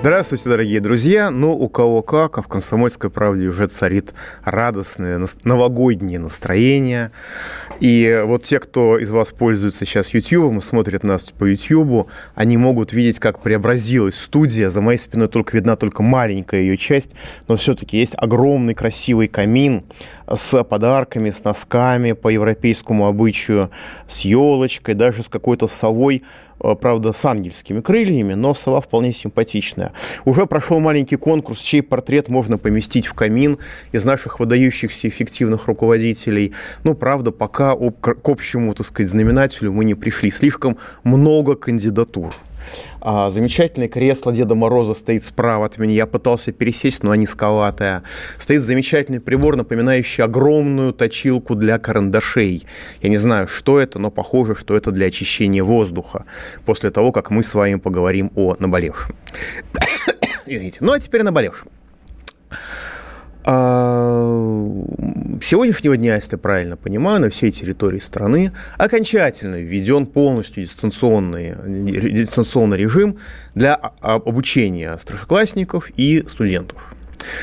Здравствуйте, дорогие друзья. Ну, у кого как, а в «Комсомольской правде» уже царит радостное новогоднее настроение. И вот те, кто из вас пользуется сейчас YouTube и смотрит нас по YouTube, они могут видеть, как преобразилась студия. За моей спиной только видна только маленькая ее часть, но все-таки есть огромный красивый камин с подарками, с носками по европейскому обычаю, с елочкой, даже с какой-то совой правда, с ангельскими крыльями, но сова вполне симпатичная. Уже прошел маленький конкурс, чей портрет можно поместить в камин из наших выдающихся эффективных руководителей. Ну, правда, пока к общему, так сказать, знаменателю мы не пришли. Слишком много кандидатур. А, замечательное кресло Деда Мороза стоит справа от меня. Я пытался пересесть, но низковатое. Стоит замечательный прибор, напоминающий огромную точилку для карандашей. Я не знаю, что это, но похоже, что это для очищения воздуха. После того, как мы с вами поговорим о наболевшем. Извините. Ну, а теперь наболевшем. Сегодняшнего дня, если правильно понимаю, на всей территории страны окончательно введен полностью дистанционный, дистанционный режим для обучения старшеклассников и студентов.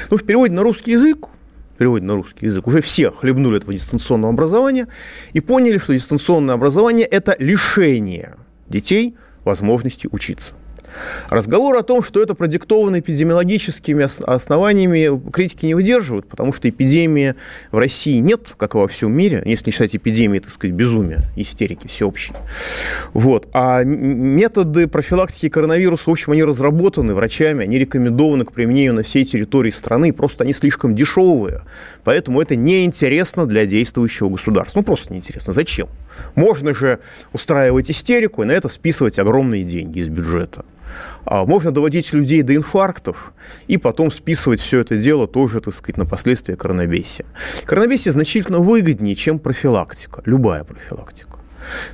Ну, в переводе на русский язык переводе на русский язык, уже все хлебнули этого дистанционного образования и поняли, что дистанционное образование – это лишение детей возможности учиться. Разговор о том, что это продиктовано эпидемиологическими основаниями, критики не выдерживают, потому что эпидемии в России нет, как и во всем мире, если не считать эпидемии, так сказать, безумия, истерики всеобщей. Вот. А методы профилактики коронавируса, в общем, они разработаны врачами, они рекомендованы к применению на всей территории страны, просто они слишком дешевые, поэтому это неинтересно для действующего государства. Ну, просто неинтересно. Зачем? Можно же устраивать истерику и на это списывать огромные деньги из бюджета. А можно доводить людей до инфарктов и потом списывать все это дело тоже, так сказать, на последствия коронабесия. Коронабесие значительно выгоднее, чем профилактика, любая профилактика.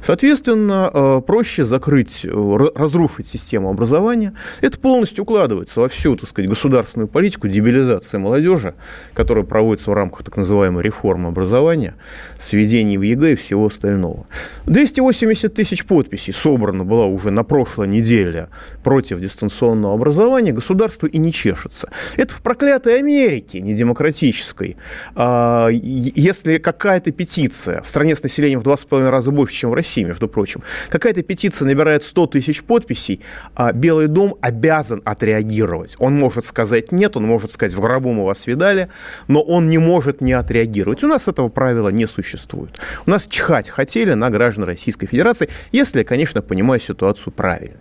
Соответственно, э, проще закрыть, э, разрушить систему образования. Это полностью укладывается во всю, так сказать, государственную политику дебилизации молодежи, которая проводится в рамках так называемой реформы образования, введения ЕГЭ и всего остального. 280 тысяч подписей собрано было уже на прошлой неделе против дистанционного образования. Государство и не чешется. Это в проклятой Америке, не демократической. А, если какая-то петиция в стране с населением в два с половиной раза больше, чем в России, между прочим. Какая-то петиция набирает 100 тысяч подписей, а Белый дом обязан отреагировать. Он может сказать нет, он может сказать в гробу мы вас видали, но он не может не отреагировать. У нас этого правила не существует. У нас чихать хотели на граждан Российской Федерации, если я, конечно, понимаю ситуацию правильно.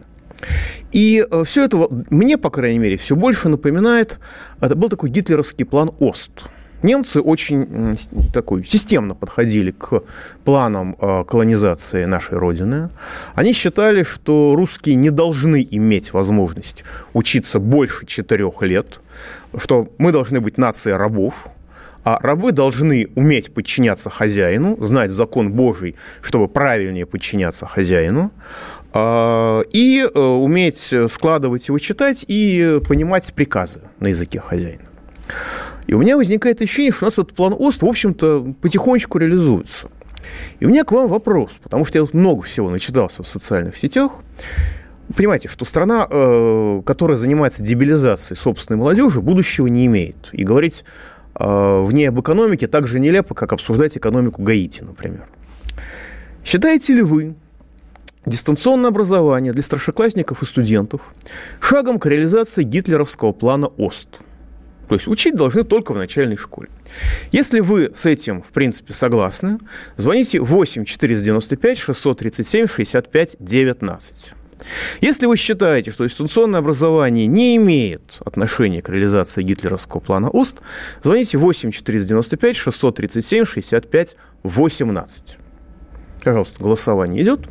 И э, все это мне, по крайней мере, все больше напоминает, это был такой гитлеровский план ОСТ – Немцы очень такой системно подходили к планам э, колонизации нашей Родины. Они считали, что русские не должны иметь возможность учиться больше четырех лет, что мы должны быть нацией рабов, а рабы должны уметь подчиняться хозяину, знать закон Божий, чтобы правильнее подчиняться хозяину, э, и э, уметь складывать его читать и понимать приказы на языке хозяина. И у меня возникает ощущение, что у нас этот план ОСТ, в общем-то, потихонечку реализуется. И у меня к вам вопрос, потому что я тут много всего начитался в социальных сетях. Понимаете, что страна, э, которая занимается дебилизацией собственной молодежи, будущего не имеет. И говорить э, в ней об экономике так же нелепо, как обсуждать экономику Гаити, например. Считаете ли вы дистанционное образование для старшеклассников и студентов шагом к реализации гитлеровского плана ОСТ – то есть учить должны только в начальной школе. Если вы с этим, в принципе, согласны, звоните 8 495 637 65 19. Если вы считаете, что дистанционное образование не имеет отношения к реализации гитлеровского плана ОСТ, звоните 8 495 637 65 18. Пожалуйста, голосование идет.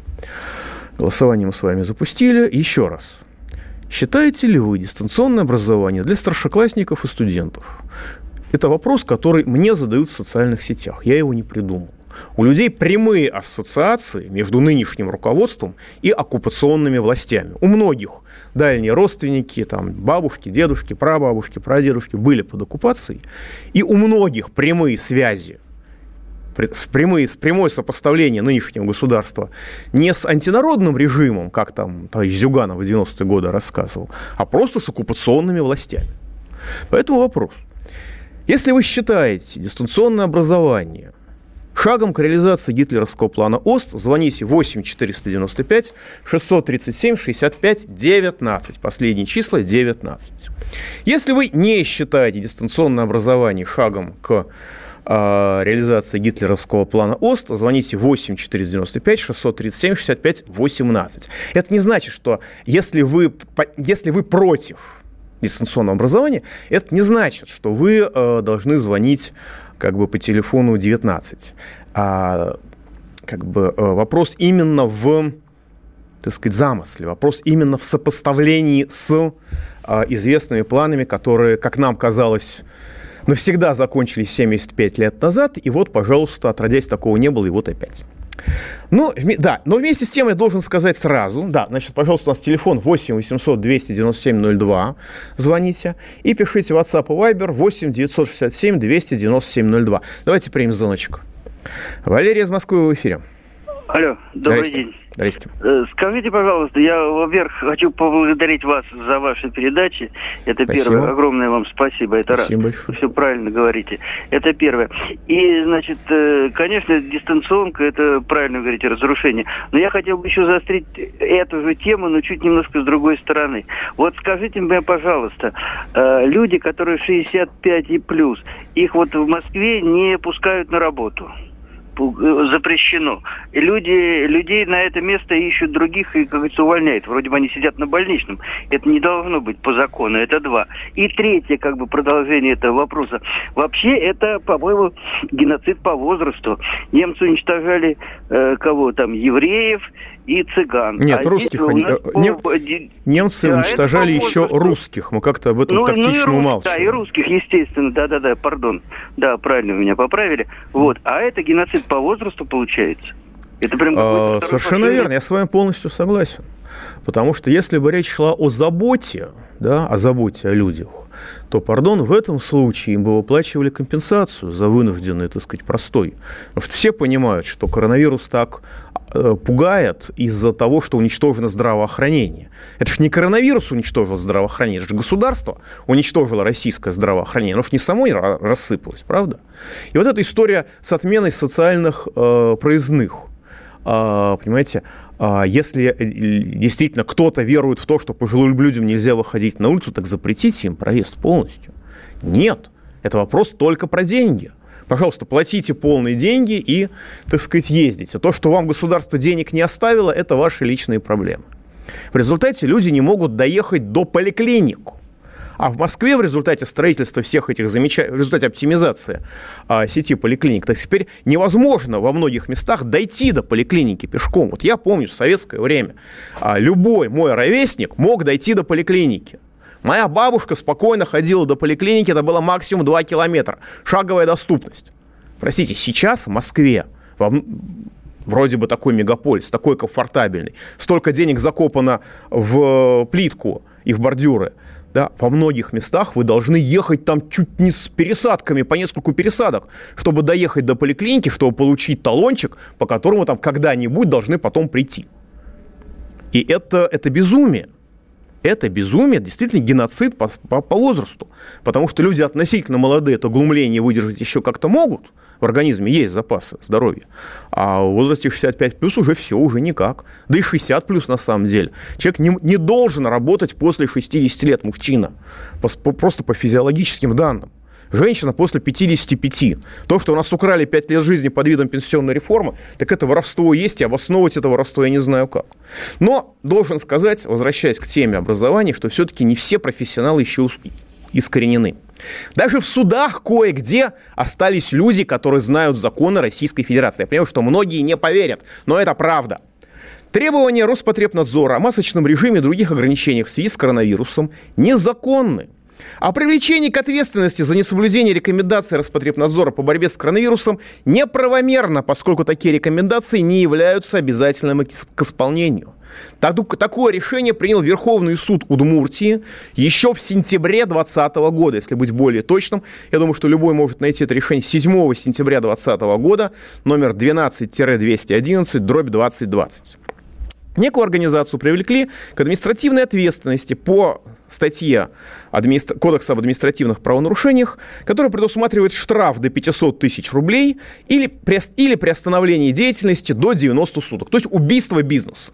Голосование мы с вами запустили. Еще раз. Считаете ли вы дистанционное образование для старшеклассников и студентов? Это вопрос, который мне задают в социальных сетях. Я его не придумал. У людей прямые ассоциации между нынешним руководством и оккупационными властями. У многих дальние родственники, там, бабушки, дедушки, прабабушки, прадедушки были под оккупацией. И у многих прямые связи прямые, прямое сопоставление нынешнего государства не с антинародным режимом, как там товарищ Зюганов в 90-е годы рассказывал, а просто с оккупационными властями. Поэтому вопрос. Если вы считаете дистанционное образование шагом к реализации гитлеровского плана ОСТ, звоните 8 495 637 65 19. Последние числа 19. Если вы не считаете дистанционное образование шагом к реализации гитлеровского плана ОСТ, звоните 8 495 637 65 18. Это не значит, что если вы, если вы против дистанционного образования, это не значит, что вы э, должны звонить как бы по телефону 19. А как бы э, вопрос именно в, так сказать, замысле, вопрос именно в сопоставлении с э, известными планами, которые, как нам казалось, навсегда закончились 75 лет назад, и вот, пожалуйста, отродясь такого не было, и вот опять. Ну, да, но вместе с тем я должен сказать сразу, да, значит, пожалуйста, у нас телефон 8 800 297 02, звоните, и пишите WhatsApp и Viber 8 967 297 02. Давайте примем звоночек. Валерия из Москвы в эфире. Алло, добрый Здрасте. день. Здрасте. Э, скажите, пожалуйста, я, во-первых, хочу поблагодарить вас за ваши передачи. Это спасибо. первое. Огромное вам спасибо. Это спасибо раз. большое. Все правильно говорите. Это первое. И, значит, э, конечно, дистанционка, это правильно говорите, разрушение. Но я хотел бы еще заострить эту же тему, но чуть немножко с другой стороны. Вот скажите мне, пожалуйста, э, люди, которые 65 и плюс, их вот в Москве не пускают на работу запрещено. И люди, людей на это место ищут других и, как говорится, увольняют. Вроде бы они сидят на больничном. Это не должно быть по закону. Это два. И третье, как бы, продолжение этого вопроса. Вообще, это, по-моему, геноцид по возрасту. Немцы уничтожали э, кого там, евреев и цыган. Нет, а русских они... Нас... Э, нем... Немцы да, уничтожали еще русских. Мы как-то об этом ну, тактично ну, умалчиваем. Да, и русских, естественно. Да-да-да, пардон. Да, правильно меня поправили. Вот. А это геноцид по возрасту получается. Это прям а, Совершенно верно, я с вами полностью согласен. Потому что если бы речь шла о заботе, да, о заботе о людях, то, пардон, в этом случае им бы выплачивали компенсацию за вынужденный, так сказать, простой. Потому что все понимают, что коронавирус так пугает из-за того, что уничтожено здравоохранение. Это же не коронавирус уничтожил здравоохранение, это же государство уничтожило российское здравоохранение. Оно же не само рассыпалось, правда? И вот эта история с отменой социальных э, проездных, э, понимаете, а, если э, действительно кто-то верует в то, что пожилым людям нельзя выходить на улицу, так запретите им проезд полностью. Нет, это вопрос только про деньги. Пожалуйста, платите полные деньги и, так сказать, ездите. То, что вам государство денег не оставило, это ваши личные проблемы. В результате люди не могут доехать до поликлинику. А в Москве в результате строительства всех этих замечательных, в результате оптимизации а, сети поликлиник, так теперь невозможно во многих местах дойти до поликлиники пешком. Вот я помню в советское время а, любой мой ровесник мог дойти до поликлиники. Моя бабушка спокойно ходила до поликлиники, это было максимум 2 километра. Шаговая доступность. Простите, сейчас в Москве, во, вроде бы такой мегаполис, такой комфортабельный, столько денег закопано в плитку и в бордюры – да, во многих местах вы должны ехать там чуть не с пересадками, по нескольку пересадок, чтобы доехать до поликлиники, чтобы получить талончик, по которому там когда-нибудь должны потом прийти. И это, это безумие это безумие, действительно геноцид по, по, по возрасту. Потому что люди относительно молодые это глумление выдержать еще как-то могут. В организме есть запасы здоровья. А в возрасте 65 плюс уже все, уже никак. Да и 60 плюс на самом деле. Человек не, не должен работать после 60 лет, мужчина. По, просто по физиологическим данным. Женщина после 55. То, что у нас украли 5 лет жизни под видом пенсионной реформы, так это воровство есть, и обосновывать это воровство я не знаю как. Но должен сказать, возвращаясь к теме образования, что все-таки не все профессионалы еще искоренены. Даже в судах кое-где остались люди, которые знают законы Российской Федерации. Я понимаю, что многие не поверят, но это правда. Требования Роспотребнадзора о масочном режиме и других ограничениях в связи с коронавирусом незаконны. О привлечении к ответственности за несоблюдение рекомендаций Роспотребнадзора по борьбе с коронавирусом неправомерно, поскольку такие рекомендации не являются обязательными к исполнению. Такое решение принял Верховный суд Удмуртии еще в сентябре 2020 года, если быть более точным. Я думаю, что любой может найти это решение 7 сентября 2020 года, номер 12-211, дробь 2020. Некую организацию привлекли к административной ответственности по статье администр... Кодекса об административных правонарушениях, которая предусматривает штраф до 500 тысяч рублей или, при... или приостановление деятельности до 90 суток, то есть убийство бизнеса.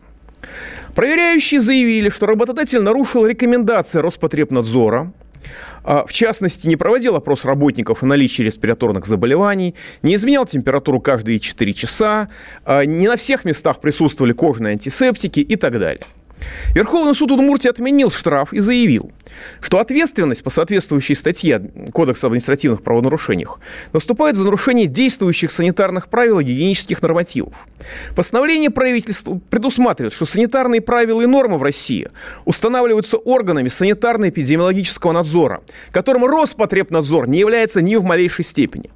Проверяющие заявили, что работодатель нарушил рекомендации Роспотребнадзора, а, в частности, не проводил опрос работников о наличии респираторных заболеваний, не изменял температуру каждые 4 часа, а, не на всех местах присутствовали кожные антисептики и так далее. Верховный суд Удмуртии отменил штраф и заявил, что ответственность по соответствующей статье Кодекса об административных правонарушениях наступает за нарушение действующих санитарных правил и гигиенических нормативов. Постановление правительства предусматривает, что санитарные правила и нормы в России устанавливаются органами санитарно-эпидемиологического надзора, которым Роспотребнадзор не является ни в малейшей степени.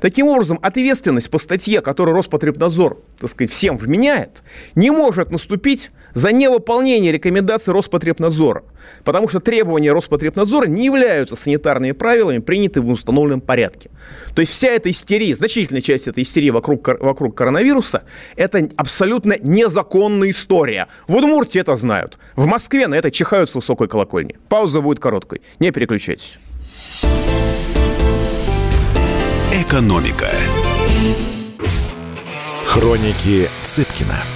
Таким образом, ответственность по статье, которую Роспотребнадзор, так сказать, всем вменяет, не может наступить за невыполнение рекомендаций Роспотребнадзора, потому что требования Роспотребнадзора не являются санитарными правилами, принятыми в установленном порядке. То есть вся эта истерия, значительная часть этой истерии вокруг, вокруг коронавируса, это абсолютно незаконная история. В Удмуртии это знают. В Москве на это чихают с высокой колокольни. Пауза будет короткой. Не переключайтесь. Экономика. Хроники Цыпкина.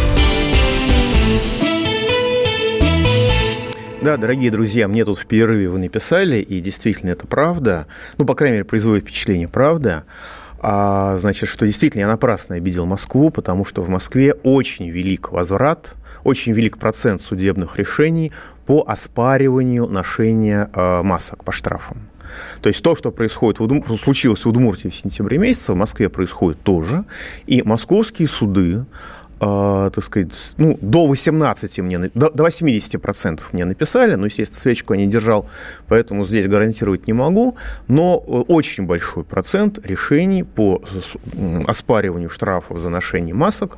Да, дорогие друзья, мне тут в перерыве вы написали, и действительно это правда, ну, по крайней мере, производит впечатление правда, а, значит, что действительно я напрасно обидел Москву, потому что в Москве очень велик возврат, очень велик процент судебных решений по оспариванию ношения э, масок по штрафам. То есть то, что происходит в Удмур... случилось в Удмуртии в сентябре месяце, в Москве происходит тоже. И московские суды э, так сказать, ну, до 18 мне, до, до 80 процентов мне написали, ну, естественно, свечку я не держал, поэтому здесь гарантировать не могу, но э, очень большой процент решений по оспариванию штрафов за ношение масок,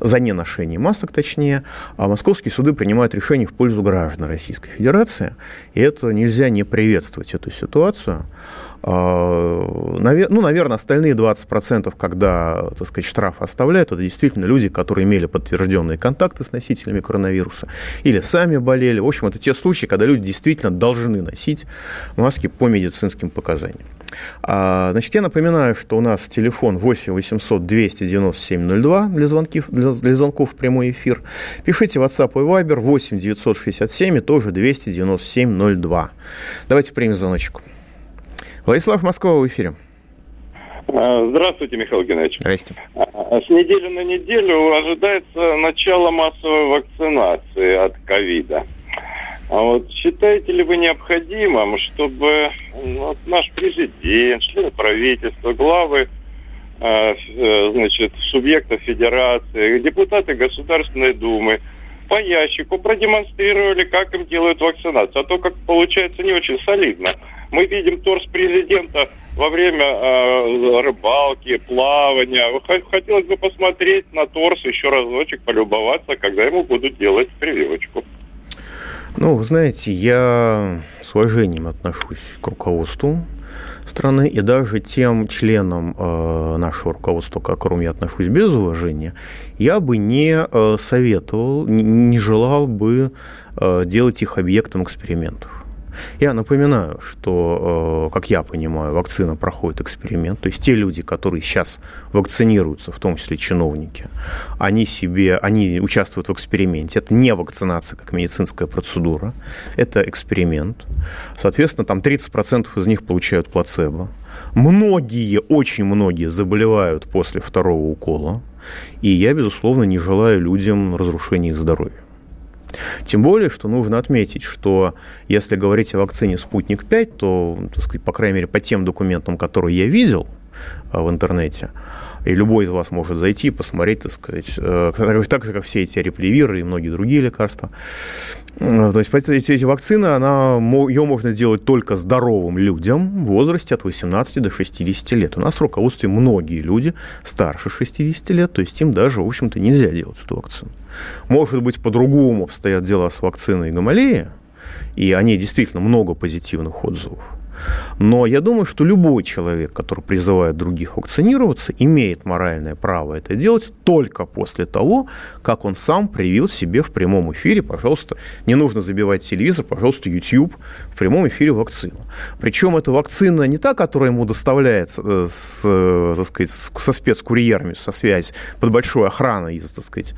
за неношение масок, точнее, а московские суды принимают решения в пользу граждан Российской Федерации, и это нельзя не приветствовать, эту ситуацию. А, ну, наверное, остальные 20%, когда, так сказать, штраф оставляют, это действительно люди, которые имели подтвержденные контакты с носителями коронавируса или сами болели. В общем, это те случаи, когда люди действительно должны носить маски по медицинским показаниям. А, значит, я напоминаю, что у нас телефон 8 800 297 02 для, звонков, для, для звонков в прямой эфир. Пишите WhatsApp и Viber 8 967 и тоже 297 02. Давайте примем звоночку. Владислав Москва в эфире. А, здравствуйте, Михаил Геннадьевич. Здрасте. А, с недели на неделю ожидается начало массовой вакцинации от ковида. А вот считаете ли вы необходимым, чтобы вот, наш президент, члены правительства, главы э, значит, субъектов федерации, депутаты Государственной Думы по ящику продемонстрировали, как им делают вакцинацию. А то, как получается, не очень солидно. Мы видим торс президента во время э, рыбалки, плавания. Хотелось бы посмотреть на торс еще разочек, полюбоваться, когда ему будут делать прививочку. Ну, вы знаете, я с уважением отношусь к руководству страны и даже тем членам э, нашего руководства, к которым я отношусь без уважения, я бы не э, советовал, не, желал бы э, делать их объектом экспериментов. Я напоминаю, что, как я понимаю, вакцина проходит эксперимент. То есть те люди, которые сейчас вакцинируются, в том числе чиновники, они себе, они участвуют в эксперименте. Это не вакцинация как медицинская процедура, это эксперимент. Соответственно, там 30% из них получают плацебо. Многие, очень многие заболевают после второго укола. И я, безусловно, не желаю людям разрушения их здоровья. Тем более, что нужно отметить, что если говорить о вакцине «Спутник-5», то, так сказать, по крайней мере, по тем документам, которые я видел а, в интернете, и любой из вас может зайти посмотреть, так сказать, э, так же, как все эти реплевиры и многие другие лекарства. Э, то есть эти, эти вакцины, она, ее можно делать только здоровым людям в возрасте от 18 до 60 лет. У нас в руководстве многие люди старше 60 лет, то есть им даже, в общем-то, нельзя делать эту вакцину. Может быть, по-другому обстоят дела с вакциной Гамалея, и о ней действительно много позитивных отзывов. Но я думаю, что любой человек, который призывает других вакцинироваться, имеет моральное право это делать только после того, как он сам привил себе в прямом эфире, пожалуйста, не нужно забивать телевизор, пожалуйста, YouTube в прямом эфире вакцину. Причем эта вакцина не та, которая ему доставляется э, с, э, так сказать, со спецкурьерами, со связи, под большой охраной из, так сказать,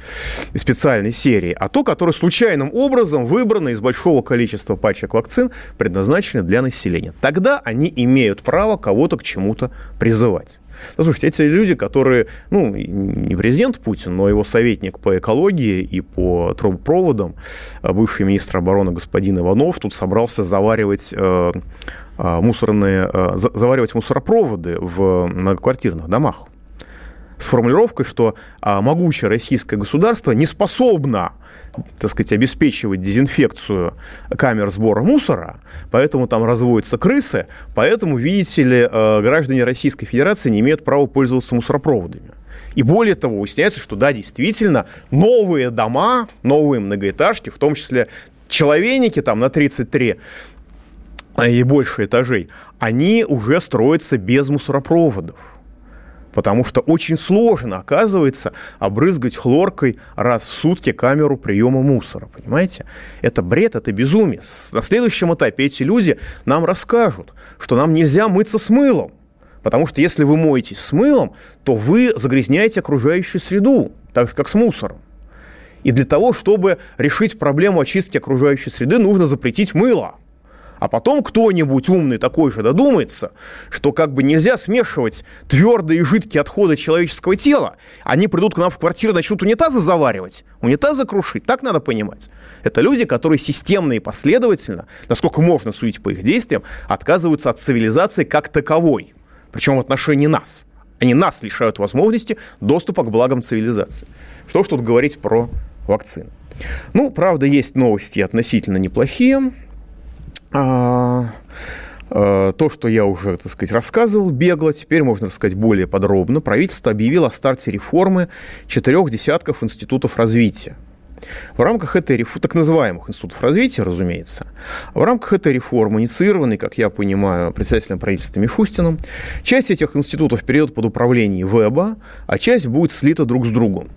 специальной серии, а то, которое случайным образом выбрано из большого количества пачек вакцин, предназначены для населения тогда они имеют право кого-то к чему-то призывать. Ну, слушайте, эти люди, которые, ну, не президент Путин, но его советник по экологии и по трубопроводам, а бывший министр обороны господин Иванов, тут собрался заваривать э, э мусорные, э, заваривать мусоропроводы в многоквартирных домах с формулировкой, что а, могучее российское государство не способно, так сказать, обеспечивать дезинфекцию камер сбора мусора, поэтому там разводятся крысы, поэтому, видите ли, а, граждане Российской Федерации не имеют права пользоваться мусоропроводами. И более того, выясняется, что да, действительно, новые дома, новые многоэтажки, в том числе человейники там на 33 и больше этажей, они уже строятся без мусоропроводов потому что очень сложно, оказывается, обрызгать хлоркой раз в сутки камеру приема мусора, понимаете? Это бред, это безумие. На следующем этапе эти люди нам расскажут, что нам нельзя мыться с мылом, потому что если вы моетесь с мылом, то вы загрязняете окружающую среду, так же, как с мусором. И для того, чтобы решить проблему очистки окружающей среды, нужно запретить мыло – а потом кто-нибудь умный такой же додумается, что как бы нельзя смешивать твердые и жидкие отходы человеческого тела. Они придут к нам в квартиру, начнут унитазы заваривать, унитазы крушить. Так надо понимать. Это люди, которые системно и последовательно, насколько можно судить по их действиям, отказываются от цивилизации как таковой. Причем в отношении нас. Они нас лишают возможности доступа к благам цивилизации. Что ж тут говорить про вакцины? Ну, правда, есть новости относительно неплохие. А, а, то, что я уже, так сказать, рассказывал бегло, теперь можно рассказать более подробно. Правительство объявило о старте реформы четырех десятков институтов развития. В рамках этой реформы, так называемых институтов развития, разумеется, в рамках этой реформы, инициированной, как я понимаю, председателем правительства Мишустиным, часть этих институтов перейдет под управление ВЭБа, а часть будет слита друг с другом.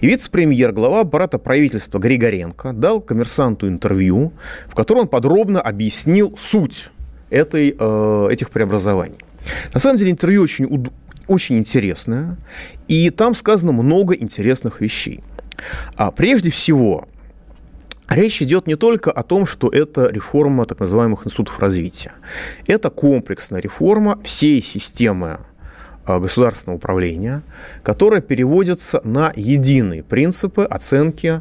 И вице-премьер, глава аппарата правительства Григоренко дал коммерсанту интервью, в котором он подробно объяснил суть этой, э, этих преобразований. На самом деле интервью очень, очень интересное, и там сказано много интересных вещей. А прежде всего, Речь идет не только о том, что это реформа так называемых институтов развития. Это комплексная реформа всей системы государственного управления, которая переводится на единые принципы оценки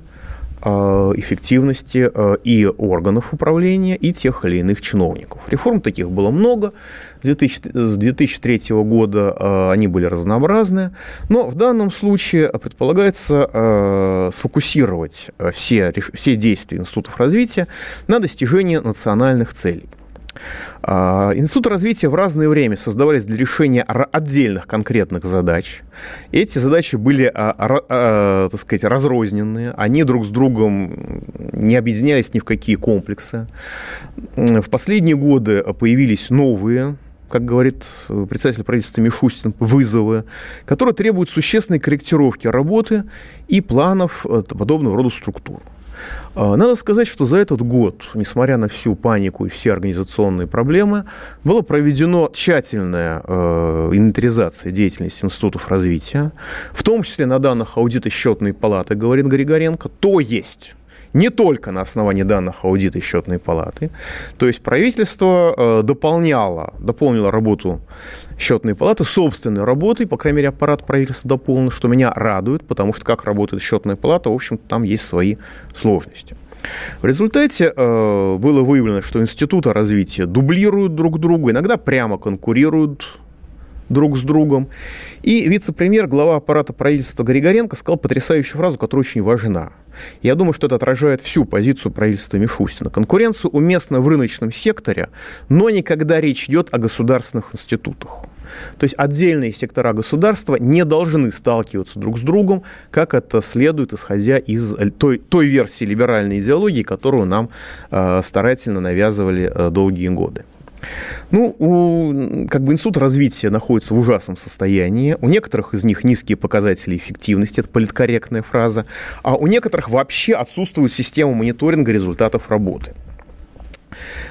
э, эффективности э, и органов управления, и тех или иных чиновников. Реформ таких было много. С 2003 года они были разнообразны. Но в данном случае предполагается сфокусировать все, все действия институтов развития на достижении национальных целей. А, Институт развития в разное время создавались для решения отдельных конкретных задач. Эти задачи были, а, а, так сказать, разрозненные, они друг с другом не объединялись ни в какие комплексы. В последние годы появились новые как говорит председатель правительства Мишустин, вызовы, которые требуют существенной корректировки работы и планов э, подобного рода структур. А, надо сказать, что за этот год, несмотря на всю панику и все организационные проблемы, была проведена тщательная э, инвентаризация деятельности институтов развития, в том числе на данных аудита счетной палаты, говорит Григоренко, то есть не только на основании данных аудита и счетной палаты. То есть правительство э, дополняло, дополнило работу счетной палаты собственной работой, по крайней мере, аппарат правительства дополнил, что меня радует, потому что как работает счетная палата, в общем там есть свои сложности. В результате э, было выявлено, что институты развития дублируют друг друга, иногда прямо конкурируют друг с другом. И вице-премьер, глава аппарата правительства Григоренко сказал потрясающую фразу, которая очень важна. Я думаю, что это отражает всю позицию правительства Мишустина. Конкуренция уместна в рыночном секторе, но никогда речь идет о государственных институтах. То есть отдельные сектора государства не должны сталкиваться друг с другом, как это следует, исходя из той, той версии либеральной идеологии, которую нам э, старательно навязывали э, долгие годы. Ну, у, как бы институт развития находится в ужасном состоянии. У некоторых из них низкие показатели эффективности, это политкорректная фраза, а у некоторых вообще отсутствует система мониторинга результатов работы.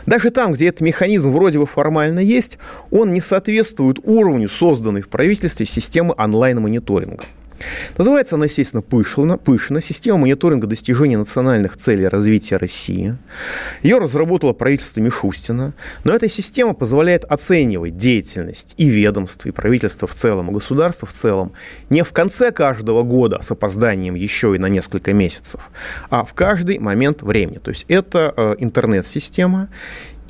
Даже там, где этот механизм вроде бы формально есть, он не соответствует уровню созданной в правительстве системы онлайн-мониторинга. Называется она, естественно, пышло, пышно. Система мониторинга достижения национальных целей развития России. Ее разработало правительство Мишустина. Но эта система позволяет оценивать деятельность и ведомств, и правительства в целом, и государства в целом не в конце каждого года с опозданием еще и на несколько месяцев, а в каждый момент времени. То есть это э, интернет-система,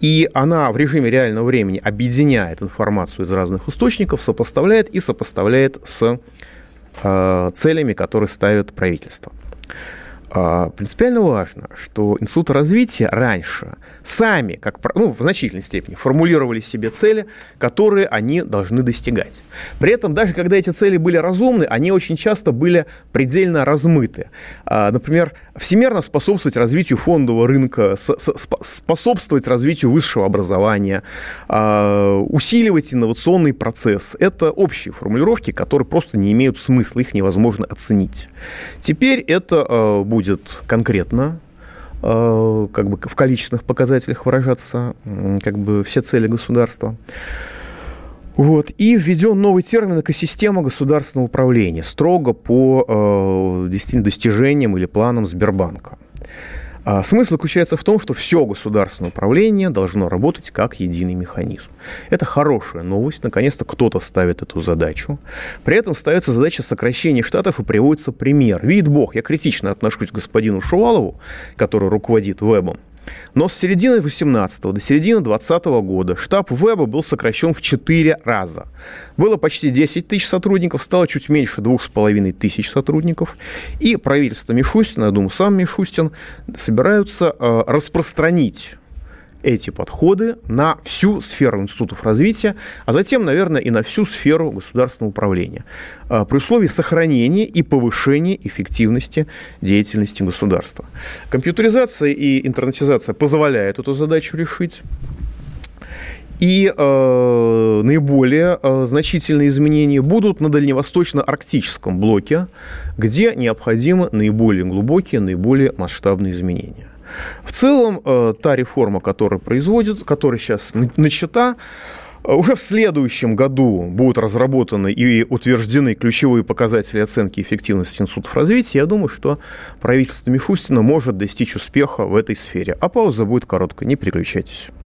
и она в режиме реального времени объединяет информацию из разных источников, сопоставляет и сопоставляет с целями, которые ставит правительство. А, принципиально важно, что институты развития раньше сами, как, ну, в значительной степени, формулировали себе цели, которые они должны достигать. При этом, даже когда эти цели были разумны, они очень часто были предельно размыты. А, например, всемерно способствовать развитию фондового рынка, способствовать развитию высшего образования, а, усиливать инновационный процесс. Это общие формулировки, которые просто не имеют смысла, их невозможно оценить. Теперь это будет будет конкретно, э, как бы в количественных показателях выражаться как бы все цели государства. Вот. И введен новый термин «экосистема государственного управления», строго по э, действительно достижениям или планам Сбербанка. А смысл заключается в том, что все государственное управление должно работать как единый механизм. Это хорошая новость. Наконец-то кто-то ставит эту задачу. При этом ставится задача сокращения штатов и приводится пример. Видит Бог, я критично отношусь к господину Шувалову, который руководит вебом. Но с середины 18 до середины 20 года штаб Веба был сокращен в 4 раза. Было почти 10 тысяч сотрудников, стало чуть меньше 2,5 тысяч сотрудников. И правительство Мишустина, я думаю, сам Мишустин, собираются э, распространить эти подходы на всю сферу институтов развития, а затем, наверное, и на всю сферу государственного управления, а, при условии сохранения и повышения эффективности деятельности государства. Компьютеризация и интернетизация позволяют эту задачу решить. И э, наиболее э, значительные изменения будут на дальневосточно-арктическом блоке, где необходимы наиболее глубокие, наиболее масштабные изменения. В целом, э, та реформа, которая производит, которая сейчас начата, э, уже в следующем году будут разработаны и утверждены ключевые показатели оценки эффективности институтов развития. Я думаю, что правительство Мишустина может достичь успеха в этой сфере. А пауза будет короткой, не переключайтесь.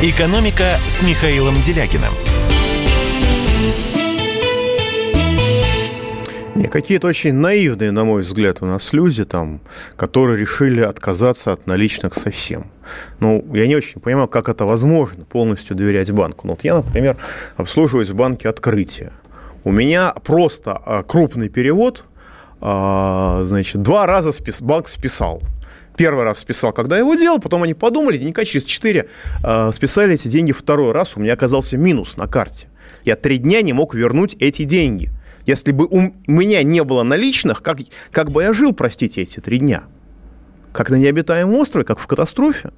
«Экономика» с Михаилом Делякиным. Какие-то очень наивные, на мой взгляд, у нас люди, там, которые решили отказаться от наличных совсем. Ну, я не очень понимаю, как это возможно, полностью доверять банку. Ну, вот я, например, обслуживаюсь в банке «Открытие». У меня просто а, крупный перевод а, значит, два раза спис, банк списал. Первый раз списал, когда его делал, потом они подумали, денька через 4 э, списали эти деньги второй раз, у меня оказался минус на карте. Я три дня не мог вернуть эти деньги. Если бы у меня не было наличных, как, как бы я жил, простите, эти три дня? Как на необитаемом острове, как в катастрофе.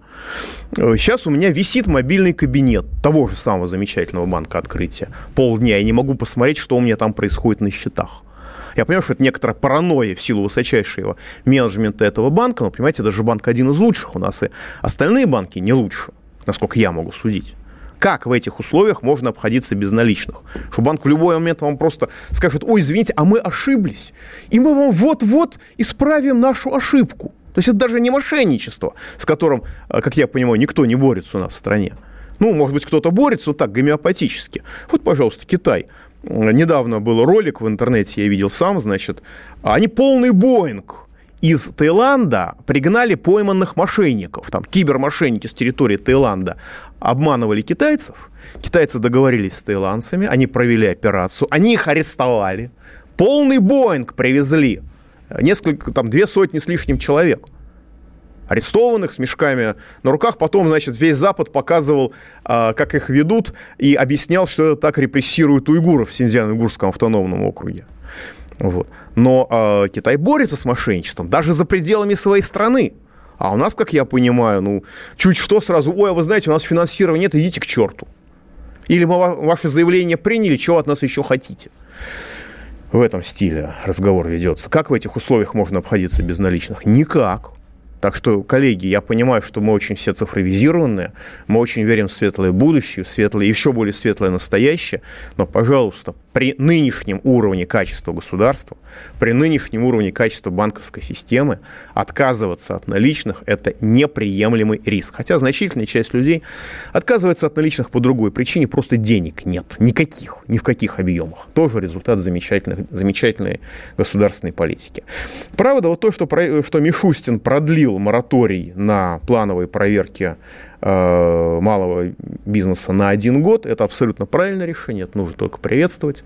Сейчас у меня висит мобильный кабинет того же самого замечательного банка открытия. Полдня я не могу посмотреть, что у меня там происходит на счетах. Я понимаю, что это некоторая паранойя в силу высочайшего менеджмента этого банка, но, понимаете, даже банк один из лучших у нас, и остальные банки не лучше, насколько я могу судить. Как в этих условиях можно обходиться без наличных? Что банк в любой момент вам просто скажет, ой, извините, а мы ошиблись, и мы вам вот-вот исправим нашу ошибку. То есть это даже не мошенничество, с которым, э, как я понимаю, никто не борется у нас в стране. Ну, может быть, кто-то борется, вот так, гомеопатически. Вот, пожалуйста, Китай. Недавно был ролик в интернете, я видел сам, значит, они полный Боинг из Таиланда пригнали пойманных мошенников. Там кибермошенники с территории Таиланда обманывали китайцев. Китайцы договорились с таиландцами, они провели операцию, они их арестовали. Полный Боинг привезли. Несколько, там, две сотни с лишним человек – арестованных с мешками на руках. Потом, значит, весь Запад показывал, а, как их ведут, и объяснял, что это так репрессируют уйгуров в Синьцзян-Уйгурском автономном округе. Вот. Но э, Китай борется с мошенничеством даже за пределами своей страны. А у нас, как я понимаю, ну, чуть что сразу, ой, а вы знаете, у нас финансирования нет, идите к черту. Или мы ваше заявление приняли, чего от нас еще хотите? В этом стиле разговор ведется. Как в этих условиях можно обходиться без наличных? Никак. Так что, коллеги, я понимаю, что мы очень все цифровизированные, мы очень верим в светлое будущее, в светлое, еще более светлое настоящее, но, пожалуйста, при нынешнем уровне качества государства, при нынешнем уровне качества банковской системы отказываться от наличных – это неприемлемый риск. Хотя значительная часть людей отказывается от наличных по другой причине, просто денег нет. Никаких, ни в каких объемах. Тоже результат замечательных, замечательной государственной политики. Правда, вот то, что, что Мишустин продлил мораторий на плановые проверки малого бизнеса на один год. Это абсолютно правильное решение, это нужно только приветствовать.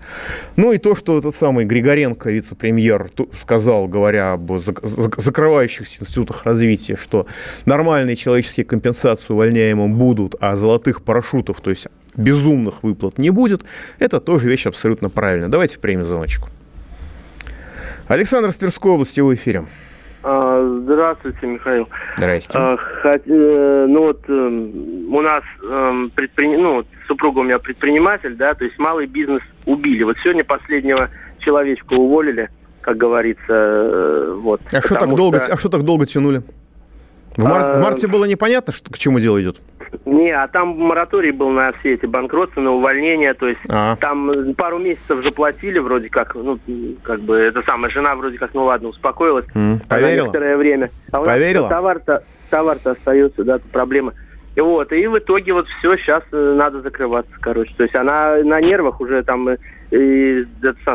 Ну и то, что этот самый Григоренко, вице-премьер, сказал, говоря об закрывающихся институтах развития, что нормальные человеческие компенсации увольняемым будут, а золотых парашютов, то есть безумных выплат не будет, это тоже вещь абсолютно правильная. Давайте примем звоночку. Александр с Тверской области, в эфире. А, здравствуйте, Михаил. Здравствуйте. А. Э, ну вот эм, у нас предприним... ну, вот, супруга у меня предприниматель, да, то есть малый бизнес убили. Вот сегодня последнего человечка уволили, как говорится, э, вот. А что так долго, а что так долго тянули? В, марте, а... в марте было непонятно, что к чему дело идет. Не, а там мораторий был на все эти банкротства, на увольнение, то есть а. там пару месяцев заплатили вроде как, ну, как бы, эта самая жена вроде как, ну ладно, успокоилась. Mm, поверила? некоторое время. А у поверила? товар-то, товар-то остается, да, проблема. И вот, и в итоге вот все, сейчас э, надо закрываться, короче. То есть она на нервах уже там э, и, и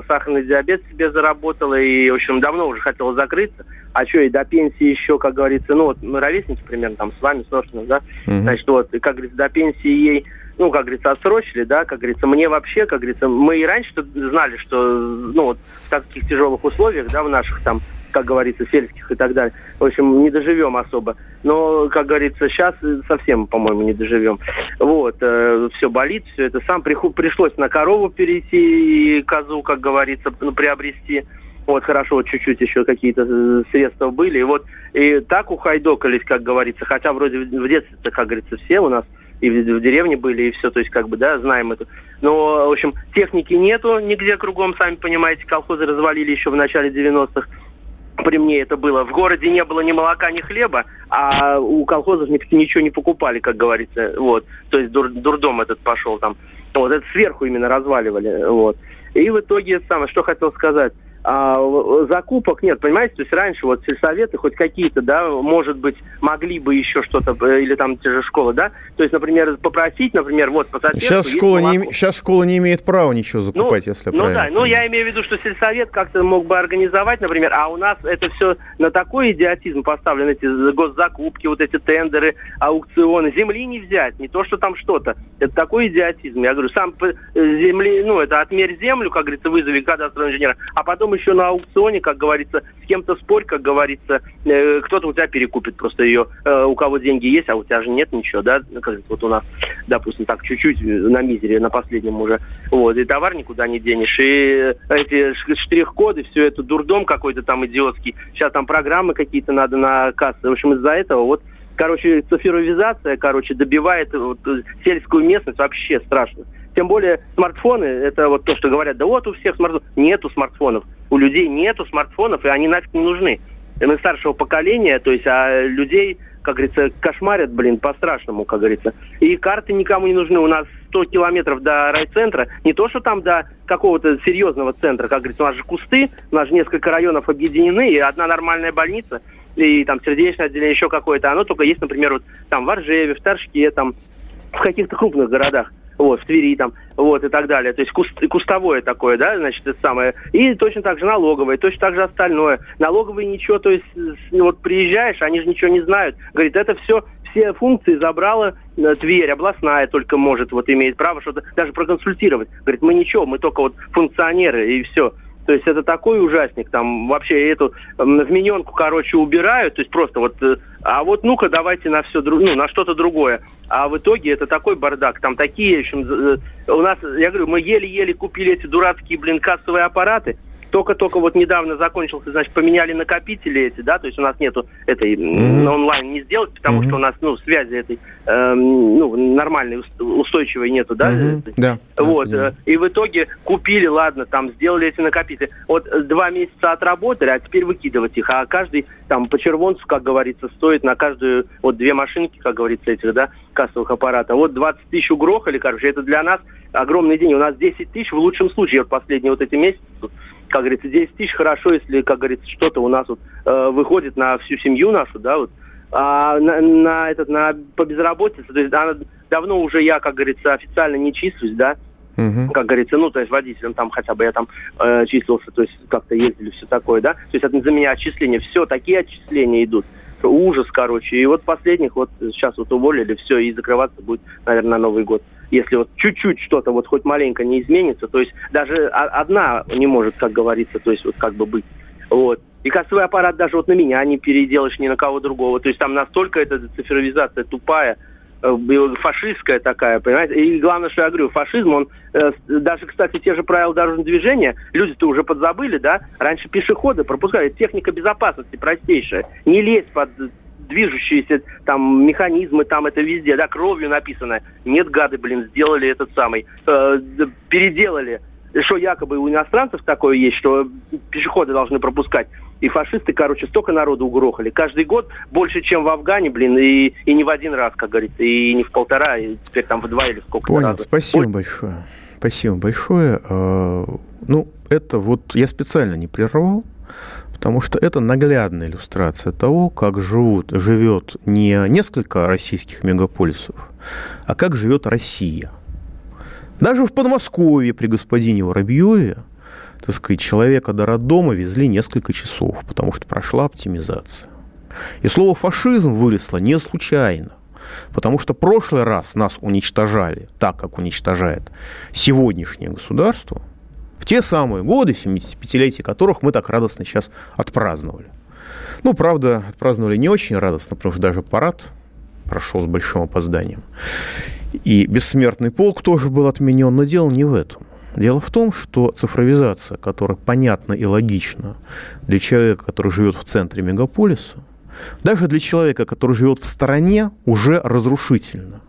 сахарный диабет себе заработала, и, в общем, давно уже хотела закрыться. А что, и до пенсии еще, как говорится, ну, вот мы ровесники примерно там с вами, с Ношиным, да, mm-hmm. значит, вот, и, как говорится, до пенсии ей ну, как говорится, отсрочили, да, как говорится, мне вообще, как говорится, мы и раньше знали, что, ну, вот в таких тяжелых условиях, да, в наших там как говорится, сельских и так далее. В общем, не доживем особо. Но, как говорится, сейчас совсем, по-моему, не доживем. Вот, э, все болит, все это сам. Приху, пришлось на корову перейти и козу, как говорится, ну, приобрести. Вот хорошо, вот чуть-чуть еще какие-то э, средства были. И вот и так ухайдокались, как говорится. Хотя вроде в детстве, как говорится, все у нас и в деревне были, и все, то есть как бы, да, знаем это. Но, в общем, техники нету нигде кругом, сами понимаете, колхозы развалили еще в начале 90-х при мне это было. В городе не было ни молока, ни хлеба, а у колхозов ничего не покупали, как говорится. Вот. То есть дур, дурдом этот пошел там. Вот, это сверху именно разваливали. Вот. И в итоге, самое, что хотел сказать, а, закупок нет, понимаете, то есть раньше вот сельсоветы хоть какие-то, да, может быть, могли бы еще что-то, э, или там те же школы, да, то есть, например, попросить, например, вот по сейчас школа, не, сейчас школа не имеет права ничего закупать, ну, если Ну правильно. да, ну я имею в виду, что сельсовет как-то мог бы организовать, например, а у нас это все на такой идиотизм поставлено, эти госзакупки, вот эти тендеры, аукционы, земли не взять, не то, что там что-то, это такой идиотизм, я говорю, сам э, земли, ну это отмерь землю, как говорится, вызови кадастрового инженера, а потом потом еще на аукционе, как говорится, с кем-то спорь, как говорится, э, кто-то у тебя перекупит просто ее, э, у кого деньги есть, а у тебя же нет ничего, да, ну, как вот у нас, допустим, так чуть-чуть на мизере, на последнем уже, вот, и товар никуда не денешь, и эти штрих-коды, все это дурдом какой-то там идиотский, сейчас там программы какие-то надо на кассы, в общем, из-за этого вот короче, цифровизация, короче, добивает вот, сельскую местность вообще страшно. Тем более смартфоны, это вот то, что говорят, да вот у всех смартфонов. Нету смартфонов. У людей нету смартфонов, и они нафиг не нужны. Мы старшего поколения, то есть, а людей, как говорится, кошмарят, блин, по-страшному, как говорится. И карты никому не нужны. У нас 100 километров до райцентра. Не то, что там до какого-то серьезного центра, как говорится, у нас же кусты, у нас же несколько районов объединены, и одна нормальная больница, и там сердечное отделение, еще какое-то. Оно только есть, например, вот там в Оржеве, в Торжке, там в каких-то крупных городах вот, в Твери там, вот, и так далее. То есть куст, кустовое такое, да, значит, это самое. И точно так же налоговое, точно так же остальное. Налоговые ничего, то есть, вот приезжаешь, они же ничего не знают. Говорит, это все, все функции забрала э, Тверь, областная только может, вот, имеет право что-то даже проконсультировать. Говорит, мы ничего, мы только вот функционеры, и все. То есть это такой ужасник, там вообще эту вмененку, короче, убирают, то есть просто вот, э, а вот ну-ка давайте на все, ну, на что-то другое. А в итоге это такой бардак, там такие, в общем, э, у нас, я говорю, мы еле-еле купили эти дурацкие, блин, кассовые аппараты, только-только вот недавно закончился, значит, поменяли накопители эти, да, то есть у нас нету этой mm-hmm. онлайн не сделать, потому mm-hmm. что у нас, ну, связи этой, э, ну, нормальной, устойчивой нету, да? Mm-hmm. Да. Вот. Э, и в итоге купили, ладно, там, сделали эти накопители. Вот два месяца отработали, а теперь выкидывать их, а каждый, там, по червонцу, как говорится, стоит на каждую, вот две машинки, как говорится, этих, да, кассовых аппаратов. Вот 20 тысяч угрохали, короче, это для нас огромный день. У нас 10 тысяч в лучшем случае, вот последние вот эти месяцы, как говорится, 10 тысяч хорошо, если, как говорится, что-то у нас вот э, выходит на всю семью нашу, да, вот. А на, на этот, на, по безработице, то есть она, давно уже я, как говорится, официально не числюсь, да, угу. как говорится, ну, то есть водителем там хотя бы я там э, числился, то есть как-то ездили, все такое, да, то есть это за меня отчисления, все, такие отчисления идут ужас, короче. И вот последних вот сейчас вот уволили, все, и закрываться будет, наверное, на Новый год. Если вот чуть-чуть что-то вот хоть маленько не изменится, то есть даже одна не может, как говорится, то есть вот как бы быть. Вот. И кассовый аппарат даже вот на меня не переделаешь ни на кого другого. То есть там настолько эта цифровизация тупая, Э, фашистская такая, понимаете? И главное, что я говорю, фашизм, он э, даже, кстати, те же правила дорожного движения, люди-то уже подзабыли, да? Раньше пешеходы пропускали, техника безопасности простейшая. Не лезь под движущиеся там механизмы, там это везде, да, кровью написано. Нет, гады, блин, сделали этот самый, э, переделали что якобы у иностранцев такое есть, что пешеходы должны пропускать. И фашисты, короче, столько народу угрохали. Каждый год больше, чем в Афгане, блин, и, и не в один раз, как говорится, и не в полтора, и теперь там в два или сколько Понял, раза. спасибо Ой. большое. Спасибо большое. А, ну, это вот я специально не прервал, потому что это наглядная иллюстрация того, как живут, живет не несколько российских мегаполисов, а как живет Россия – даже в Подмосковье при господине Воробьеве, так сказать, человека до роддома везли несколько часов, потому что прошла оптимизация. И слово «фашизм» вылезло не случайно. Потому что прошлый раз нас уничтожали так, как уничтожает сегодняшнее государство, те самые годы, 75-летия которых мы так радостно сейчас отпраздновали. Ну, правда, отпраздновали не очень радостно, потому что даже парад прошел с большим опозданием. И бессмертный полк тоже был отменен, но дело не в этом. Дело в том, что цифровизация, которая понятна и логична для человека, который живет в центре мегаполиса, даже для человека, который живет в стороне, уже разрушительна.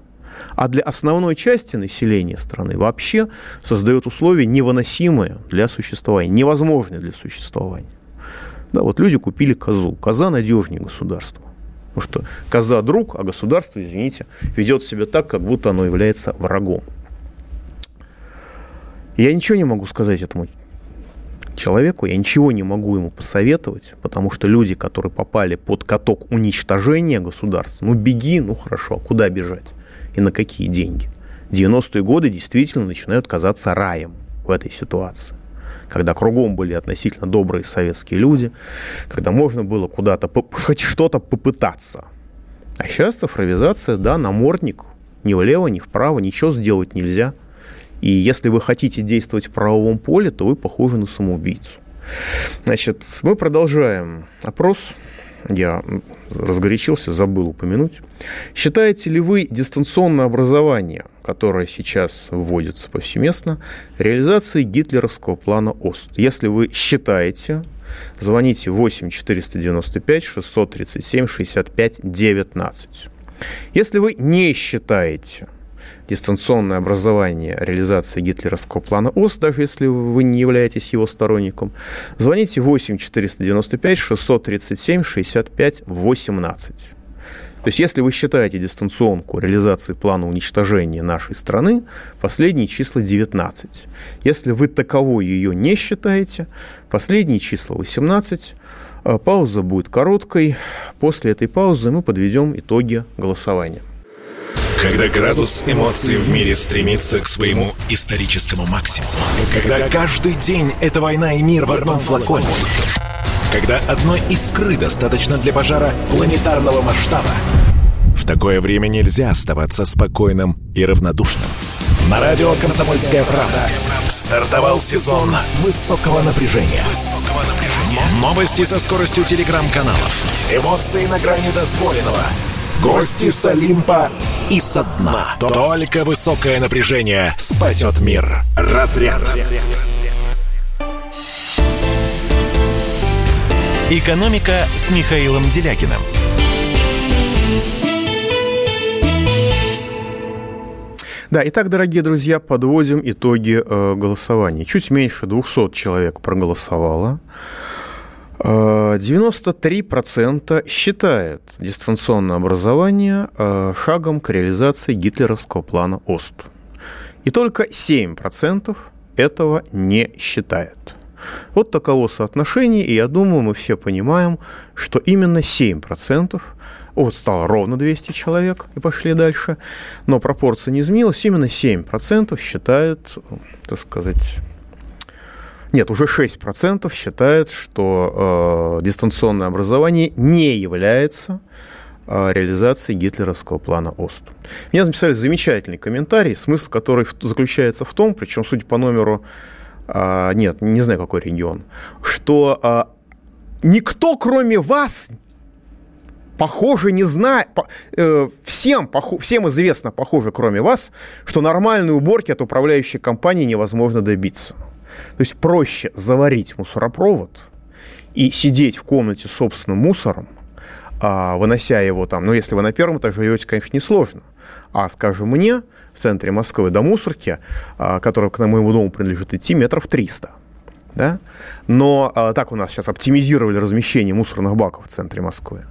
А для основной части населения страны вообще создает условия невыносимые для существования, невозможные для существования. Да, вот люди купили козу. Коза надежнее государства. Потому что коза друг, а государство, извините, ведет себя так, как будто оно является врагом. Я ничего не могу сказать этому человеку, я ничего не могу ему посоветовать, потому что люди, которые попали под каток уничтожения государства, ну беги, ну хорошо, а куда бежать и на какие деньги? 90-е годы действительно начинают казаться раем в этой ситуации когда кругом были относительно добрые советские люди, когда можно было куда-то хоть что-то попытаться. А сейчас цифровизация, да, намордник, ни влево, ни вправо, ничего сделать нельзя. И если вы хотите действовать в правовом поле, то вы похожи на самоубийцу. Значит, мы продолжаем опрос. Я разгорячился, забыл упомянуть. Считаете ли вы дистанционное образование, которое сейчас вводится повсеместно, реализацией гитлеровского плана ОСТ? Если вы считаете, звоните 8 495 637 65 19. Если вы не считаете дистанционное образование реализации гитлеровского плана ОС, даже если вы не являетесь его сторонником, звоните 8 495 637 65 18. То есть, если вы считаете дистанционку реализации плана уничтожения нашей страны, последние числа 19. Если вы таковой ее не считаете, последние числа 18. А пауза будет короткой. После этой паузы мы подведем итоги голосования. Когда градус эмоций в мире стремится к своему историческому максимуму. Когда каждый день это война и мир в одном флаконе. Когда одной искры достаточно для пожара планетарного масштаба. В такое время нельзя оставаться спокойным и равнодушным. На радио «Комсомольская правда» стартовал сезон высокого напряжения. Новости со скоростью телеграм-каналов. Эмоции на грани дозволенного – Гости с Олимпа и со дна. Только высокое напряжение спасет мир. Разряд. Экономика с Михаилом Делякиным. Да, итак, дорогие друзья, подводим итоги э, голосования. Чуть меньше 200 человек проголосовало. 93% считают дистанционное образование э, шагом к реализации гитлеровского плана ОСТ. И только 7% этого не считают. Вот таково соотношение, и я думаю, мы все понимаем, что именно 7%, вот стало ровно 200 человек, и пошли дальше, но пропорция не изменилась, именно 7% считают, так сказать, нет, уже 6% считают, что э, дистанционное образование не является э, реализацией гитлеровского плана ОСТ. Мне написали замечательный комментарий, смысл который заключается в том, причем, судя по номеру, э, нет, не знаю, какой регион, что э, никто, кроме вас, похоже, не знает, э, всем, всем известно, похоже, кроме вас, что нормальной уборки от управляющей компании невозможно добиться. То есть проще заварить мусоропровод и сидеть в комнате с собственным мусором, а, вынося его там, ну, если вы на первом этаже живете, конечно, несложно. А, скажем, мне в центре Москвы до мусорки, а, которая к моему дому принадлежит, идти метров 300. Да? Но а, так у нас сейчас оптимизировали размещение мусорных баков в центре Москвы.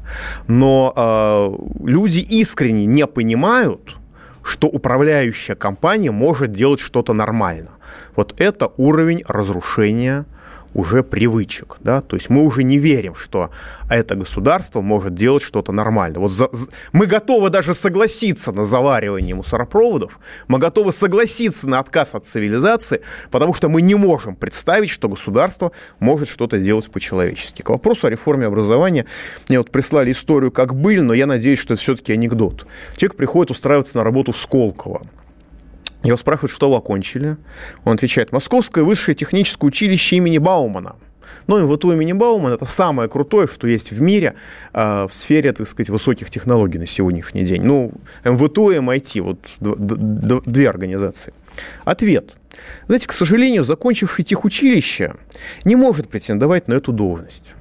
Но а, люди искренне не понимают, что управляющая компания может делать что-то нормально. Вот это уровень разрушения уже привычек, да, то есть мы уже не верим, что это государство может делать что-то нормально. Вот за, мы готовы даже согласиться на заваривание мусоропроводов, мы готовы согласиться на отказ от цивилизации, потому что мы не можем представить, что государство может что-то делать по-человечески. К вопросу о реформе образования мне вот прислали историю как были, но я надеюсь, что это все-таки анекдот. Человек приходит устраиваться на работу в Сколково. Его спрашивают, что вы окончили. Он отвечает, Московское высшее техническое училище имени Баумана. Ну, и вот у имени Баумана это самое крутое, что есть в мире э, в сфере, так сказать, высоких технологий на сегодняшний день. Ну, МВТУ и MIT, вот две организации. Ответ. Знаете, к сожалению, закончивший техучилище не может претендовать на эту должность.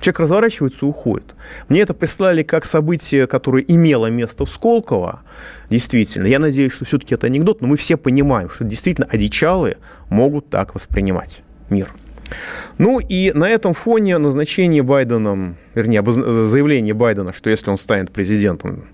Человек разворачивается и уходит. Мне это прислали как событие, которое имело место в Сколково. Действительно, я надеюсь, что все-таки это анекдот, но мы все понимаем, что действительно одичалые могут так воспринимать мир. Ну и на этом фоне назначение Байденом, вернее, заявление Байдена, что если он станет президентом,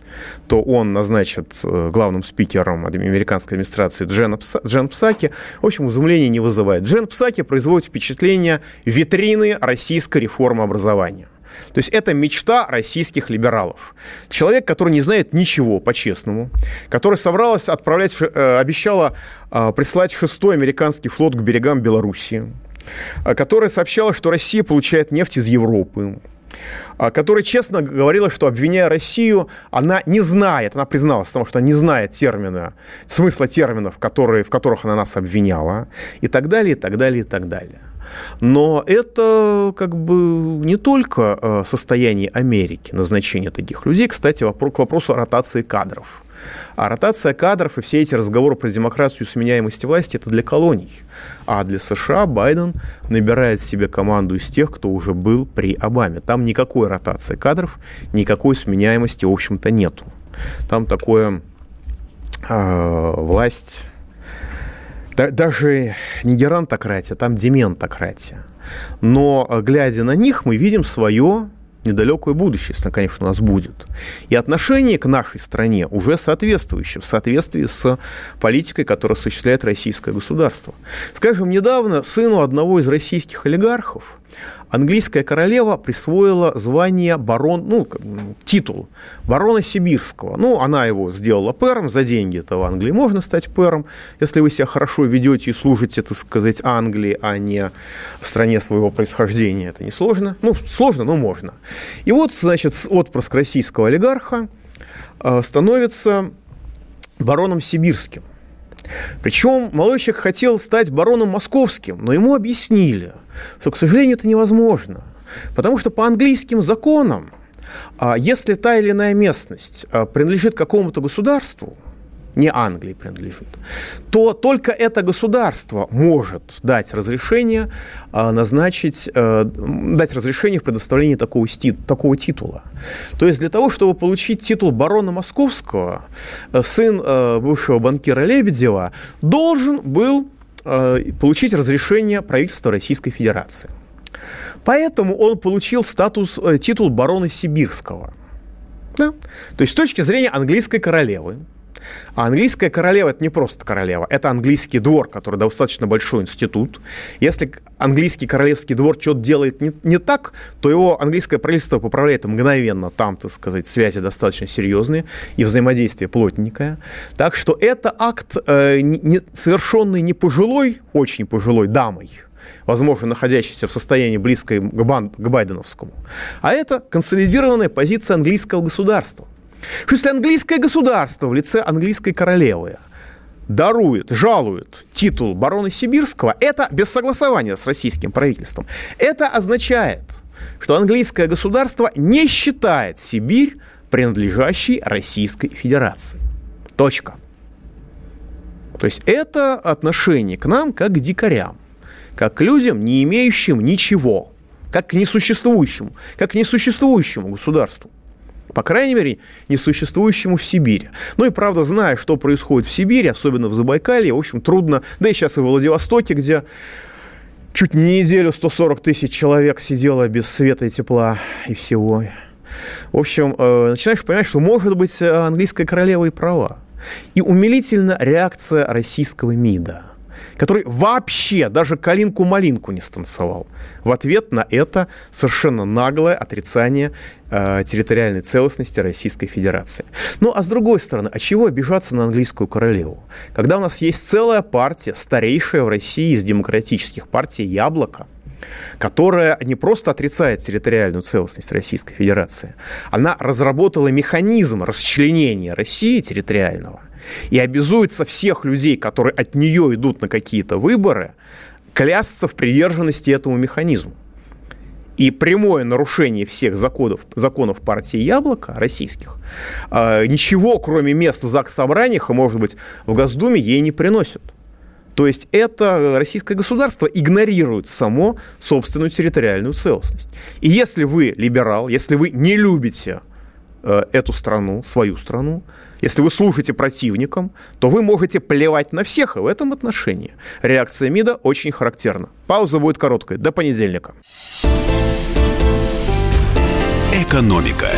то он назначит э, главным спикером американской администрации Джен, Джен Псаки, в общем, изумления не вызывает. Джен Псаки производит впечатление витрины российской реформы образования. То есть это мечта российских либералов. Человек, который не знает ничего, по-честному, который собралась отправлять, э, обещала э, прислать шестой американский флот к берегам Белоруссии, а, которая сообщала, что Россия получает нефть из Европы, а, которая честно говорила, что обвиняя Россию, она не знает, она призналась в том, что она не знает термина, смысла терминов, которые, в которых она нас обвиняла, и так далее, и так далее, и так далее. Но это как бы не только э, состояние Америки, назначение таких людей. Кстати, к вопросу ротации кадров. А ротация кадров и все эти разговоры про демократию и сменяемости власти – это для колоний. А для США Байден набирает себе команду из тех, кто уже был при Обаме. Там никакой ротации кадров, никакой сменяемости, в общем-то, нету. Там такое э, власть даже не геронтократия, там дементократия. Но, глядя на них, мы видим свое недалекое будущее, если, конечно, у нас будет. И отношение к нашей стране уже соответствующее, в соответствии с политикой, которую осуществляет российское государство. Скажем, недавно сыну одного из российских олигархов английская королева присвоила звание барон, ну, титул барона Сибирского. Ну, она его сделала пэром, за деньги это в Англии можно стать пэром, если вы себя хорошо ведете и служите, так сказать, Англии, а не стране своего происхождения. Это не сложно. Ну, сложно, но можно. И вот, значит, отпрыск российского олигарха э, становится бароном Сибирским. Причем человек хотел стать бароном московским, но ему объяснили, что, к сожалению, это невозможно. Потому что по английским законам, а, если та или иная местность а, принадлежит какому-то государству – не Англии принадлежит, то только это государство может дать разрешение а, назначить, э, дать разрешение в предоставлении такого, такого титула. То есть для того, чтобы получить титул барона Московского, э, сын э, бывшего банкира Лебедева должен был получить разрешение правительства Российской Федерации. Поэтому он получил статус, титул барона Сибирского. Да? То есть с точки зрения английской королевы, а английская королева – это не просто королева, это английский двор, который достаточно большой институт. Если английский королевский двор что-то делает не, не так, то его английское правительство поправляет мгновенно. Там, так сказать, связи достаточно серьезные и взаимодействие плотненькое. Так что это акт, э, не, совершенный не пожилой, очень пожилой дамой, возможно, находящейся в состоянии близкой к, Бан, к Байденовскому, а это консолидированная позиция английского государства – что если английское государство в лице английской королевы дарует, жалует титул барона Сибирского, это без согласования с российским правительством. Это означает, что английское государство не считает Сибирь принадлежащей Российской Федерации. Точка. То есть это отношение к нам как к дикарям, как к людям, не имеющим ничего, как к несуществующему, как к несуществующему государству. По крайней мере, несуществующему в Сибири. Ну и правда, зная, что происходит в Сибири, особенно в Забайкалье, в общем, трудно, да и сейчас и в Владивостоке, где чуть не неделю 140 тысяч человек сидело без света и тепла и всего. В общем, э, начинаешь понимать, что, может быть, английская королева и права. И умилительна реакция российского МИДа – который вообще даже калинку-малинку не станцевал. В ответ на это совершенно наглое отрицание э, территориальной целостности Российской Федерации. Ну, а с другой стороны, а чего обижаться на английскую королеву? Когда у нас есть целая партия, старейшая в России из демократических партий «Яблоко», которая не просто отрицает территориальную целостность Российской Федерации, она разработала механизм расчленения России территориального и обязуется всех людей, которые от нее идут на какие-то выборы, клясться в приверженности этому механизму. И прямое нарушение всех законов, законов партии «Яблоко» российских э, ничего, кроме мест в ЗАГС-собраниях, а может быть, в Госдуме, ей не приносит. То есть это российское государство игнорирует само собственную территориальную целостность. И если вы либерал, если вы не любите э, эту страну, свою страну, если вы служите противникам, то вы можете плевать на всех и в этом отношении. Реакция МИДа очень характерна. Пауза будет короткой. До понедельника. Экономика.